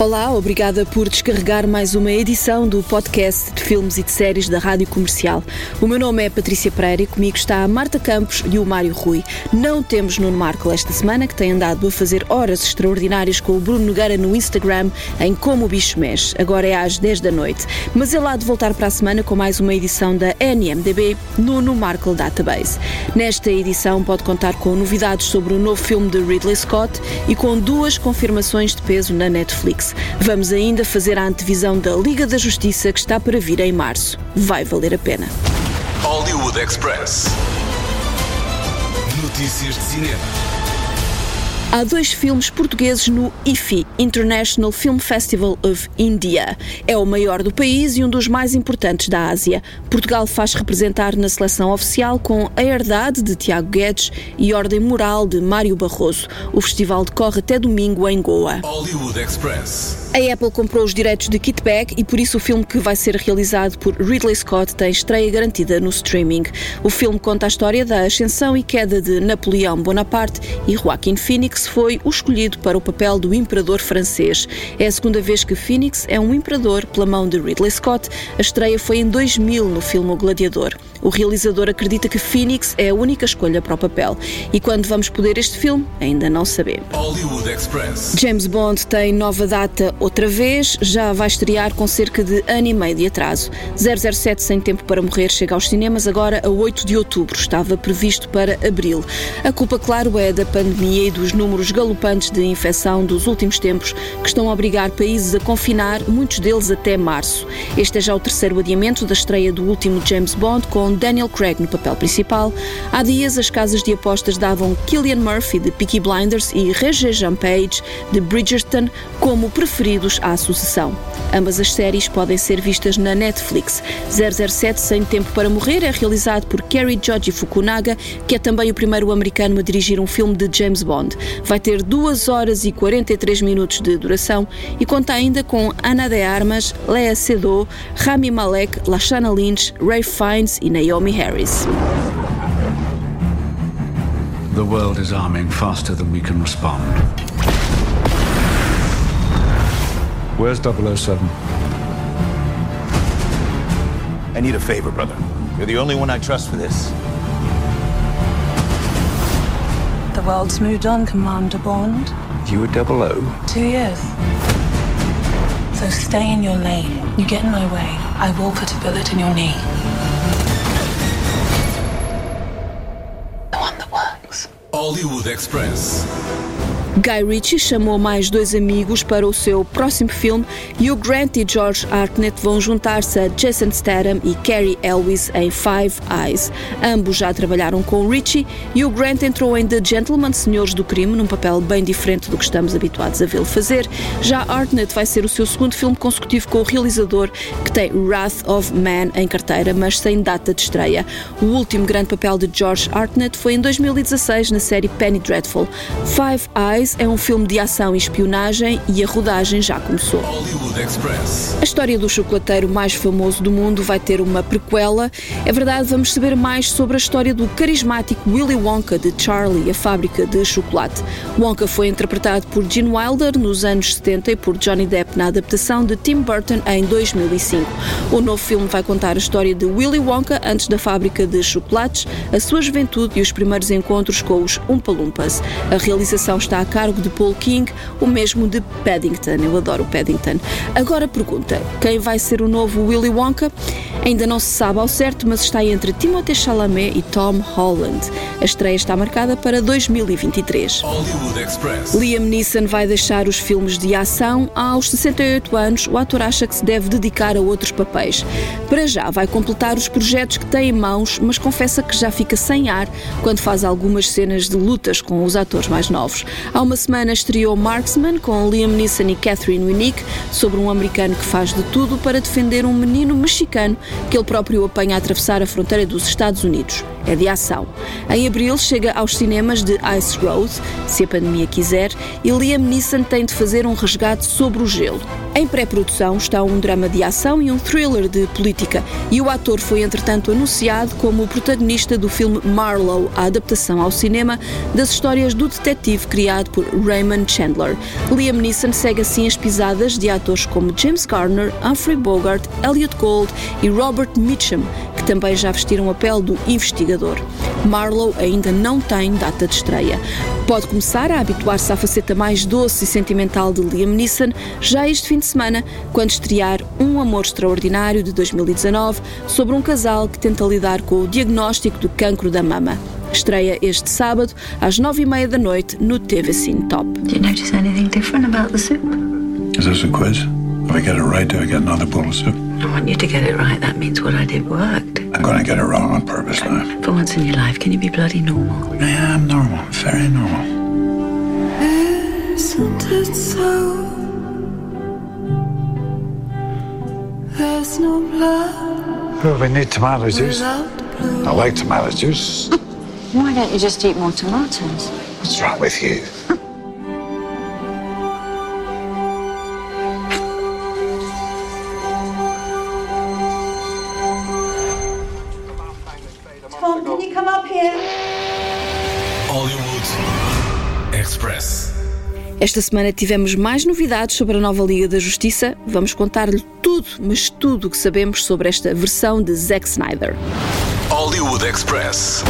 Olá, obrigada por descarregar mais uma edição do podcast de filmes e de séries da Rádio Comercial. O meu nome é Patrícia Pereira e comigo está a Marta Campos e o Mário Rui. Não temos Nuno Marco esta semana, que tem andado a fazer horas extraordinárias com o Bruno Nogueira no Instagram em Como o Bicho Mexe. Agora é às 10 da noite. Mas ele há de voltar para a semana com mais uma edição da NMDB Nuno Markle Database. Nesta edição pode contar com novidades sobre o novo filme de Ridley Scott e com duas confirmações de peso na Netflix. Vamos ainda fazer a antevisão da Liga da Justiça que está para vir em março. Vai valer a pena. Hollywood Express. Notícias de cinema. Há dois filmes portugueses no IFI, International Film Festival of India. É o maior do país e um dos mais importantes da Ásia. Portugal faz representar na seleção oficial com A Herdade, de Tiago Guedes, e Ordem Moral, de Mário Barroso. O festival decorre até domingo em Goa. Hollywood Express. A Apple comprou os direitos de Kit Bag e por isso o filme que vai ser realizado por Ridley Scott tem estreia garantida no streaming. O filme conta a história da ascensão e queda de Napoleão Bonaparte e Joaquin Phoenix foi o escolhido para o papel do imperador francês. É a segunda vez que Phoenix é um imperador pela mão de Ridley Scott. A estreia foi em 2000 no filme O Gladiador. O realizador acredita que Phoenix é a única escolha para o papel. E quando vamos poder este filme, ainda não sabemos. James Bond tem nova data outra vez, já vai estrear com cerca de ano e meio de atraso. 007 Sem Tempo para Morrer chega aos cinemas agora a 8 de outubro, estava previsto para abril. A culpa, claro, é da pandemia e dos números galopantes de infecção dos últimos tempos que estão a obrigar países a confinar, muitos deles até março. Este é já o terceiro adiamento da estreia do último James Bond com Daniel Craig no papel principal. Há dias as casas de apostas davam Killian Murphy de Peaky Blinders e Regé Jean Page de Bridgerton como preferidos à sucessão. Ambas as séries podem ser vistas na Netflix. 007 Sem Tempo para Morrer é realizado por Kerry Joji Fukunaga, que é também o primeiro americano a dirigir um filme de James Bond. Vai ter 2 horas e 43 minutos de duração e conta ainda com Ana de Armas, Lea Seydoux, Rami Malek, Lashana Lynch, Ray Fiennes e Naomi Harris. The world is arming faster than we can respond. Where's 007? I need a favor, brother. You're the only one I trust for this. The world's moved on, Commander Bond. You were 00? Two years. So stay in your lane. You get in my way, I will put a bullet in your knee. Hollywood Express. Guy Ritchie chamou mais dois amigos para o seu próximo filme e o Grant e George Hartnett vão juntar-se a Jason Statham e Carrie Elwes em Five Eyes. Ambos já trabalharam com Ritchie e o Grant entrou em The Gentleman Senhores do Crime num papel bem diferente do que estamos habituados a vê-lo fazer. Já Hartnett vai ser o seu segundo filme consecutivo com o realizador que tem Wrath of Man em carteira, mas sem data de estreia. O último grande papel de George Hartnett foi em 2016 na série Penny Dreadful. Five Eyes é um filme de ação e espionagem e a rodagem já começou. A história do chocolateiro mais famoso do mundo vai ter uma prequela. É verdade, vamos saber mais sobre a história do carismático Willy Wonka de Charlie, a fábrica de chocolate. Wonka foi interpretado por Gene Wilder nos anos 70 e por Johnny Depp na adaptação de Tim Burton em 2005. O novo filme vai contar a história de Willy Wonka antes da fábrica de chocolates, a sua juventude e os primeiros encontros com os Oompa Loompas. A realização está a cargo de Paul King, o mesmo de Paddington. Eu adoro o Paddington. Agora pergunta: quem vai ser o novo Willy Wonka? Ainda não se sabe ao certo, mas está entre Timothée Chalamet e Tom Holland. A estreia está marcada para 2023. Hollywood Express. Liam Neeson vai deixar os filmes de ação. Aos 68 anos, o ator acha que se deve dedicar a outros papéis. Para já, vai completar os projetos que tem em mãos, mas confessa que já fica sem ar quando faz algumas cenas de lutas com os atores mais novos. Há uma semana estreou Marksman com Liam Neeson e Catherine Winnick sobre um americano que faz de tudo para defender um menino mexicano que ele próprio apanha a atravessar a fronteira dos Estados Unidos. É de ação. Em abril chega aos cinemas de Ice Road, se a pandemia quiser, e Liam Neeson tem de fazer um resgate sobre o gelo. Em pré-produção está um drama de ação e um thriller de política, e o ator foi entretanto anunciado como o protagonista do filme Marlowe, a adaptação ao cinema das histórias do detetive criado por Raymond Chandler. Liam Neeson segue assim as pisadas de atores como James Garner, Humphrey Bogart, Elliot Gould e Robert Mitchum, que também já vestiram a pele do investigador. Marlowe ainda não tem data de estreia. Pode começar a habituar-se à faceta mais doce e sentimental de Liam Neeson já este fim de semana, quando estrear Um Amor Extraordinário de 2019 sobre um casal que tenta lidar com o diagnóstico do cancro da mama. Estreia este sábado às nove e meia da noite no TV Cine Top. Do you notice anything different about the soup? Is this a quiz? If I get it right, do I get another bowl of soup? I want you to get it right. That means what I did worked. I'm gonna get it wrong on purpose now. For once in your life, can you be bloody normal? I am normal, very normal. Isn't it so? There's no blood Well, we need tomato juice. I like tomato juice. Why don't you just eat more tomatoes? What's wrong with you? Tom, can you come up here? Hollywood Express. Esta semana tivemos mais novidades sobre a nova Liga da Justiça. Vamos contar-lhe tudo, mas tudo o que sabemos sobre esta versão de Zack Snyder. Hollywood Express.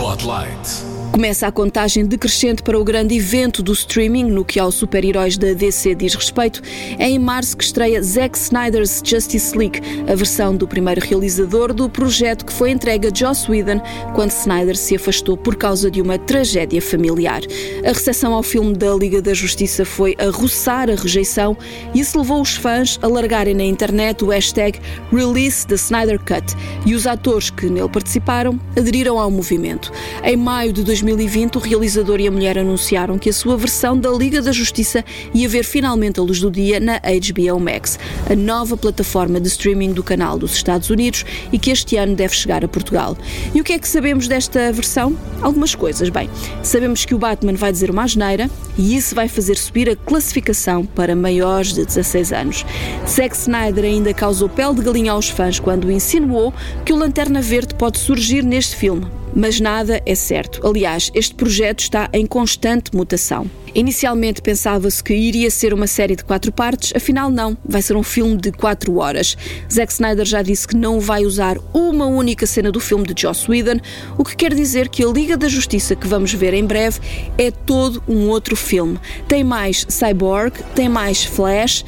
Spotlight. Começa a contagem decrescente para o grande evento do streaming, no que aos super-heróis da DC diz respeito. É em março que estreia Zack Snyder's Justice League, a versão do primeiro realizador do projeto que foi entregue a Joss Whedon quando Snyder se afastou por causa de uma tragédia familiar. A recepção ao filme da Liga da Justiça foi a roçar a rejeição e isso levou os fãs a largarem na internet o hashtag Release the Snyder Cut e os atores que nele participaram aderiram ao movimento. Em maio de 2020, o realizador e a mulher anunciaram que a sua versão da Liga da Justiça ia ver finalmente a luz do dia na HBO Max, a nova plataforma de streaming do canal dos Estados Unidos e que este ano deve chegar a Portugal. E o que é que sabemos desta versão? Algumas coisas. Bem, sabemos que o Batman vai dizer uma asneira e isso vai fazer subir a classificação para maiores de 16 anos. Zack Snyder ainda causou pele de galinha aos fãs quando insinuou que o Lanterna Verde pode surgir neste filme. Mas nada é certo. Aliás, este projeto está em constante mutação. Inicialmente pensava-se que iria ser uma série de quatro partes, afinal não, vai ser um filme de quatro horas. Zack Snyder já disse que não vai usar uma única cena do filme de Joss Whedon, o que quer dizer que a Liga da Justiça que vamos ver em breve é todo um outro filme. Tem mais Cyborg, tem mais Flash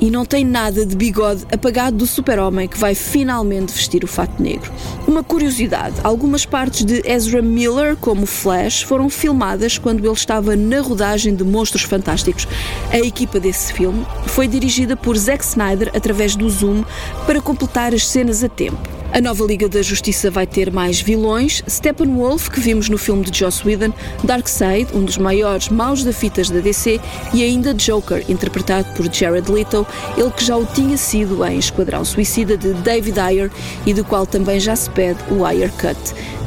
e não tem nada de bigode apagado do super-homem que vai finalmente vestir o fato negro. Uma curiosidade: algumas partes de Ezra Miller, como Flash, foram filmadas quando ele estava na rodagem de Monstros Fantásticos. A equipa desse filme foi dirigida por Zack Snyder através do Zoom para completar as cenas a tempo. A nova Liga da Justiça vai ter mais vilões: Steppenwolf, que vimos no filme de Joss Whedon, Darkseid, um dos maiores maus da fitas da DC, e ainda Joker, interpretado por Jared Leto, ele que já o tinha sido em Esquadrão Suicida de David Ayer e do qual também já se pede o Ayer Cut.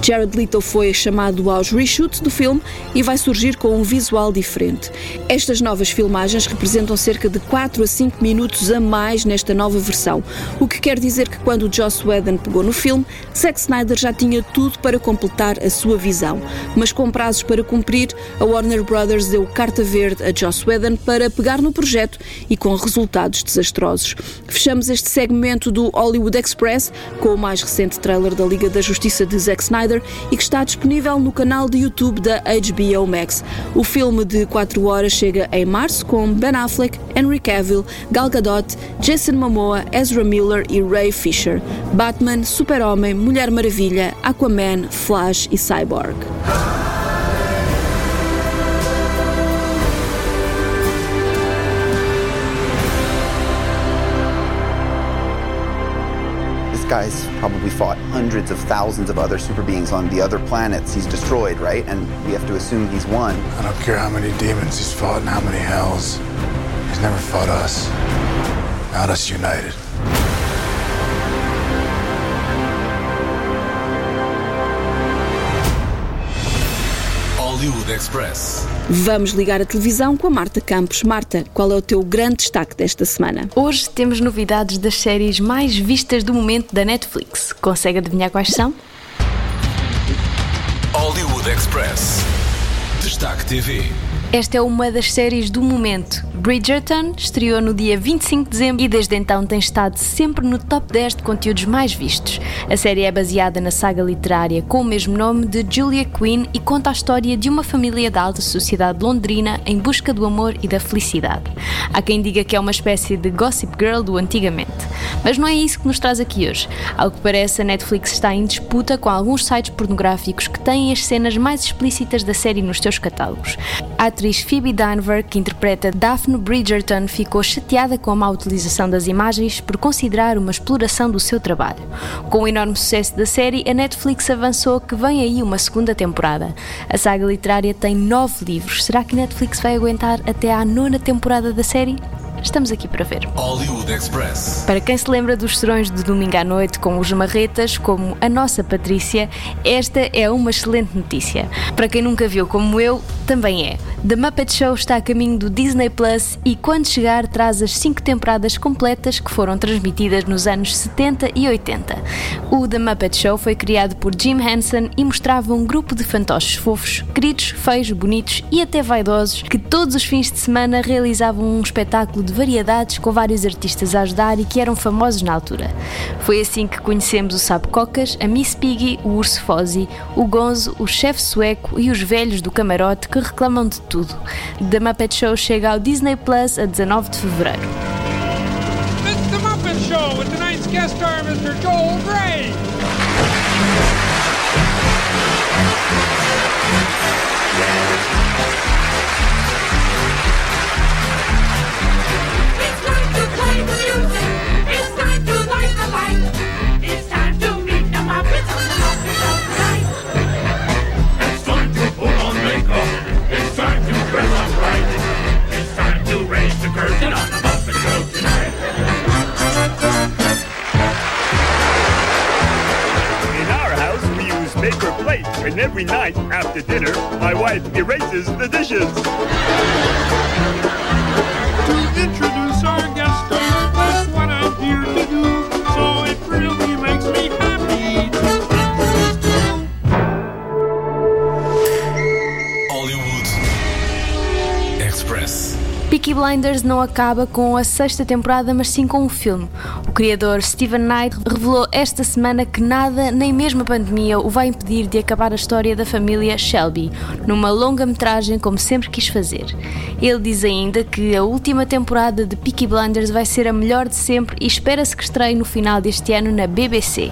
Jared Leto foi chamado aos reshoots do filme e vai surgir com um visual diferente. Estas novas filmagens representam cerca de 4 a 5 minutos a mais nesta nova versão, o que quer dizer que quando Joss Whedon pegou no filme, Zack Snyder já tinha tudo para completar a sua visão. Mas com prazos para cumprir, a Warner Brothers deu carta verde a Joss Whedon para pegar no projeto e com resultados desastrosos. Fechamos este segmento do Hollywood Express com o mais recente trailer da Liga da Justiça de Zack Snyder e que está disponível no canal de YouTube da HBO Max. O filme de 4 horas chega em março com Ben Affleck, Henry Cavill, Gal Gadot, Jason Momoa, Ezra Miller e Ray Fisher. Batman, Super-Homem, Mulher Maravilha, Aquaman, Flash e Cyborg. This guy's probably fought hundreds of thousands of other super beings on the other planets he's destroyed, right? And we have to assume he's won. I don't care how many demons he's fought and how many hells. He's never fought us. Not us united. Hollywood Express. Vamos ligar a televisão com a Marta Campos. Marta, qual é o teu grande destaque desta semana? Hoje temos novidades das séries mais vistas do momento da Netflix. Consegue adivinhar quais são? Hollywood Express. Destaque TV. Esta é uma das séries do momento. Bridgerton estreou no dia 25 de dezembro e desde então tem estado sempre no top 10 de conteúdos mais vistos. A série é baseada na saga literária com o mesmo nome de Julia Quinn e conta a história de uma família da alta sociedade londrina em busca do amor e da felicidade. Há quem diga que é uma espécie de Gossip Girl do antigamente. Mas não é isso que nos traz aqui hoje. Ao que parece, a Netflix está em disputa com alguns sites pornográficos que têm as cenas mais explícitas da série nos seus catálogos. A atriz Phoebe Dynevor, que interpreta Daphne Bridgerton, ficou chateada com a má utilização das imagens por considerar uma exploração do seu trabalho. Com o enorme sucesso da série, a Netflix avançou que vem aí uma segunda temporada. A saga literária tem nove livros. Será que a Netflix vai aguentar até à nona temporada da série? Estamos aqui para ver. Hollywood Express. Para quem se lembra dos serões de domingo à noite com os marretas, como a nossa Patrícia, esta é uma excelente notícia. Para quem nunca viu como eu, também é. The Muppet Show está a caminho do Disney Plus e quando chegar traz as cinco temporadas completas que foram transmitidas nos anos 70 e 80. O The Muppet Show foi criado por Jim Henson e mostrava um grupo de fantoches fofos, queridos, feios, bonitos e até vaidosos que todos os fins de semana realizavam um espetáculo de variedades com vários artistas a ajudar e que eram famosos na altura. Foi assim que conhecemos o Sabe Cocas, a Miss Piggy, o Urso Fozzie, o Gonzo, o chefe sueco e os velhos do camarote que reclamam de tudo. The Muppet Show chega ao Disney Plus a 19 de fevereiro. It's the Muppet Show with tonight's guest star, Mr. Joel Gray. Every night after dinner, my wife erases the dishes. Peaky Blinders não acaba com a sexta temporada, mas sim com um filme. O criador Steven Knight revelou esta semana que nada, nem mesmo a pandemia, o vai impedir de acabar a história da família Shelby, numa longa-metragem como sempre quis fazer. Ele diz ainda que a última temporada de Peaky Blinders vai ser a melhor de sempre e espera-se que estreie no final deste ano na BBC.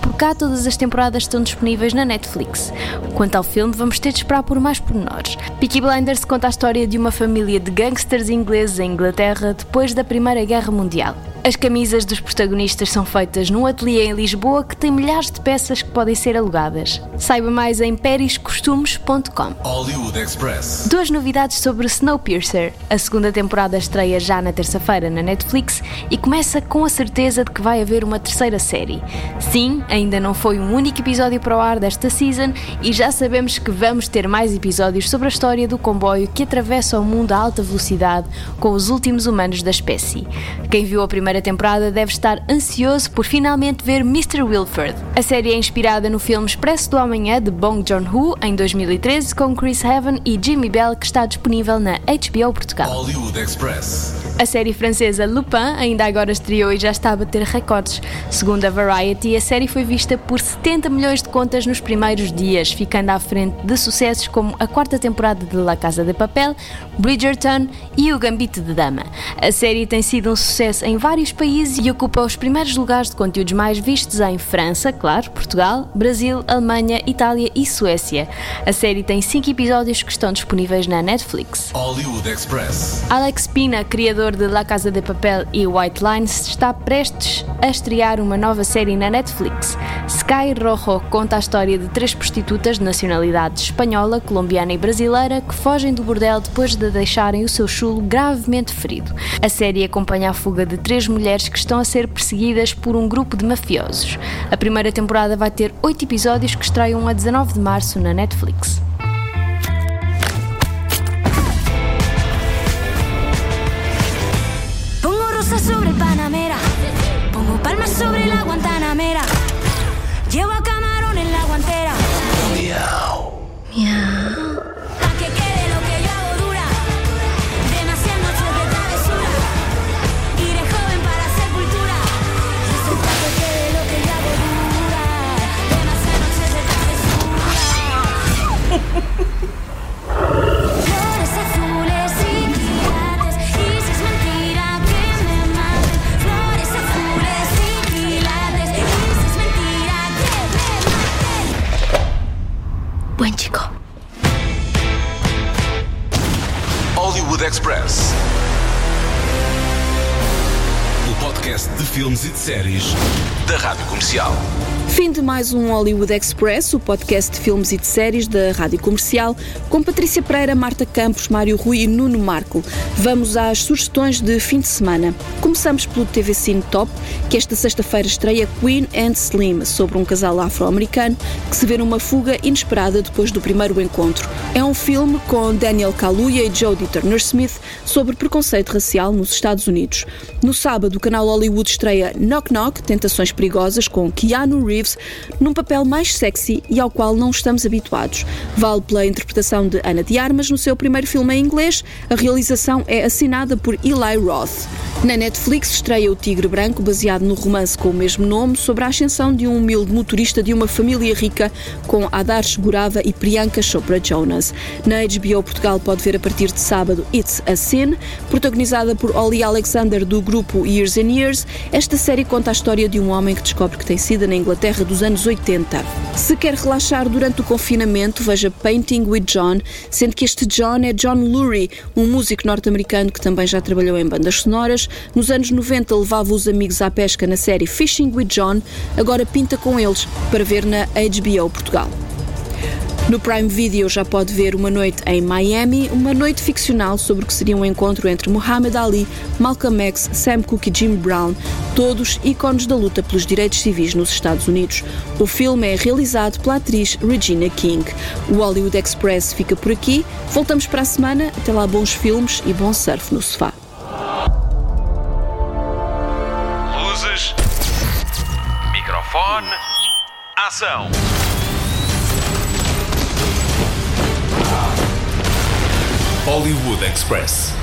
Por cá, todas as temporadas estão disponíveis na Netflix. Quanto ao filme, vamos ter de esperar por mais pormenores. Peaky Blinders conta a história de uma família de gangsters ingleses em Inglaterra depois da Primeira Guerra Mundial. As camisas dos protagonistas são feitas num ateliê em Lisboa que tem milhares de peças que podem ser alugadas. Saiba mais em periscostumes.com. Hollywood Express. Duas novidades sobre Snowpiercer. A segunda temporada estreia já na terça-feira na Netflix e começa com a certeza de que vai haver uma terceira série. Sim, ainda não foi um único episódio para o ar desta season e já sabemos que vamos ter mais episódios sobre a história do comboio que atravessa o mundo a alta velocidade com os últimos humanos da espécie. Quem viu a primeira temporada deve estar ansioso por finalmente ver Mr. Wilford. A série é inspirada no filme Expresso do Amanhã de Bong Joon-ho em 2013 com Chris Heaven e Jimmy Bell que está disponível na HBO Portugal. Hollywood Express. A série francesa Lupin ainda agora estreou e já está a bater recordes. Segundo a Variety, a série foi vista por 70 milhões de contas nos primeiros dias, ficando à frente de sucessos como a quarta temporada de La Casa de Papel, Bridgerton e O Gambito de Dama. A série tem sido um sucesso em vários países e ocupa os primeiros lugares de conteúdos mais vistos em França, claro, Portugal, Brasil, Alemanha, Itália e Suécia. A série tem 5 episódios que estão disponíveis na Netflix. Hollywood Express. Alex Pina, criador de La Casa de Papel e White Lines, está prestes a estrear uma nova série na Netflix. Sky Rojo conta a história de três prostitutas de nacionalidade espanhola, colombiana e brasileira que fogem do bordel depois de deixarem o seu chulo gravemente ferido. A série acompanha a fuga de três mulheres que estão a ser perseguidas por um grupo de mafiosos. A primeira temporada vai ter oito episódios que estreiam a 19 de março na Netflix. sobre Panamera. Pongo palmas sobre la Guantanamera. Llevo a camarón en la guantera. Miau. Miau. Chico. Hollywood Express. O podcast de filmes e de séries da Rádio Comercial. Fim de mais um Hollywood Express, o podcast de filmes e de séries da Rádio Comercial, com Patrícia Pereira, Marta Campos, Mário Rui e Nuno Marco. Vamos às sugestões de fim de semana. Começamos pelo TV Cine Top, que esta sexta-feira estreia Queen and Slim, sobre um casal afro-americano que se vê numa fuga inesperada depois do primeiro encontro. É um filme com Daniel Kaluuya e Jodie Turner-Smith sobre preconceito racial nos Estados Unidos. No sábado, o canal Hollywood estreia Knock Knock, Tentações Perigosas, com Keanu Reeves, num papel mais sexy e ao qual não estamos habituados. Vale pela interpretação de Ana de Armas no seu primeiro filme em inglês. A realização é assinada por Eli Roth. Na Netflix estreia O Tigre Branco, baseado no romance com o mesmo nome, sobre a ascensão de um humilde motorista de uma família rica com Adarsh Gurava e Priyanka Chopra Jonas. Na HBO Portugal pode ver a partir de sábado It's a Sin, protagonizada por Ollie Alexander do grupo Years and Years. Esta série conta a história de um homem que descobre que tem sido na Inglaterra dos anos 80. Se quer relaxar durante o confinamento, veja Painting with John, sendo que este John é John Lurie, um músico norte-americano que também já trabalhou em bandas sonoras. Nos anos 90 levava os amigos à pesca na série Fishing with John, agora pinta com eles para ver na HBO Portugal. No Prime Video já pode ver Uma Noite em Miami, uma noite ficcional sobre o que seria um encontro entre Muhammad Ali, Malcolm X, Sam Cooke e Jim Brown, todos ícones da luta pelos direitos civis nos Estados Unidos. O filme é realizado pela atriz Regina King. O Hollywood Express fica por aqui. Voltamos para a semana. Até lá, bons filmes e bom surf no sofá. Luzes. Microfone. Ação. Hollywood Express.